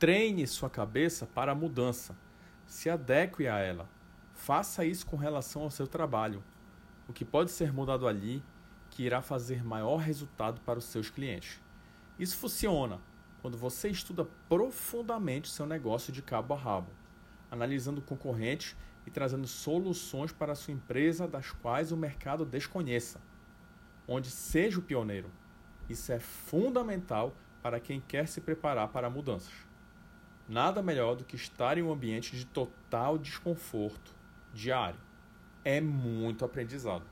Treine sua cabeça para a mudança. Se adeque a ela. Faça isso com relação ao seu trabalho. O que pode ser mudado ali que irá fazer maior resultado para os seus clientes. Isso funciona quando você estuda profundamente seu negócio de cabo a rabo, analisando concorrentes e trazendo soluções para a sua empresa das quais o mercado desconheça, onde seja o pioneiro. Isso é fundamental para quem quer se preparar para mudanças. Nada melhor do que estar em um ambiente de total desconforto diário. É muito aprendizado.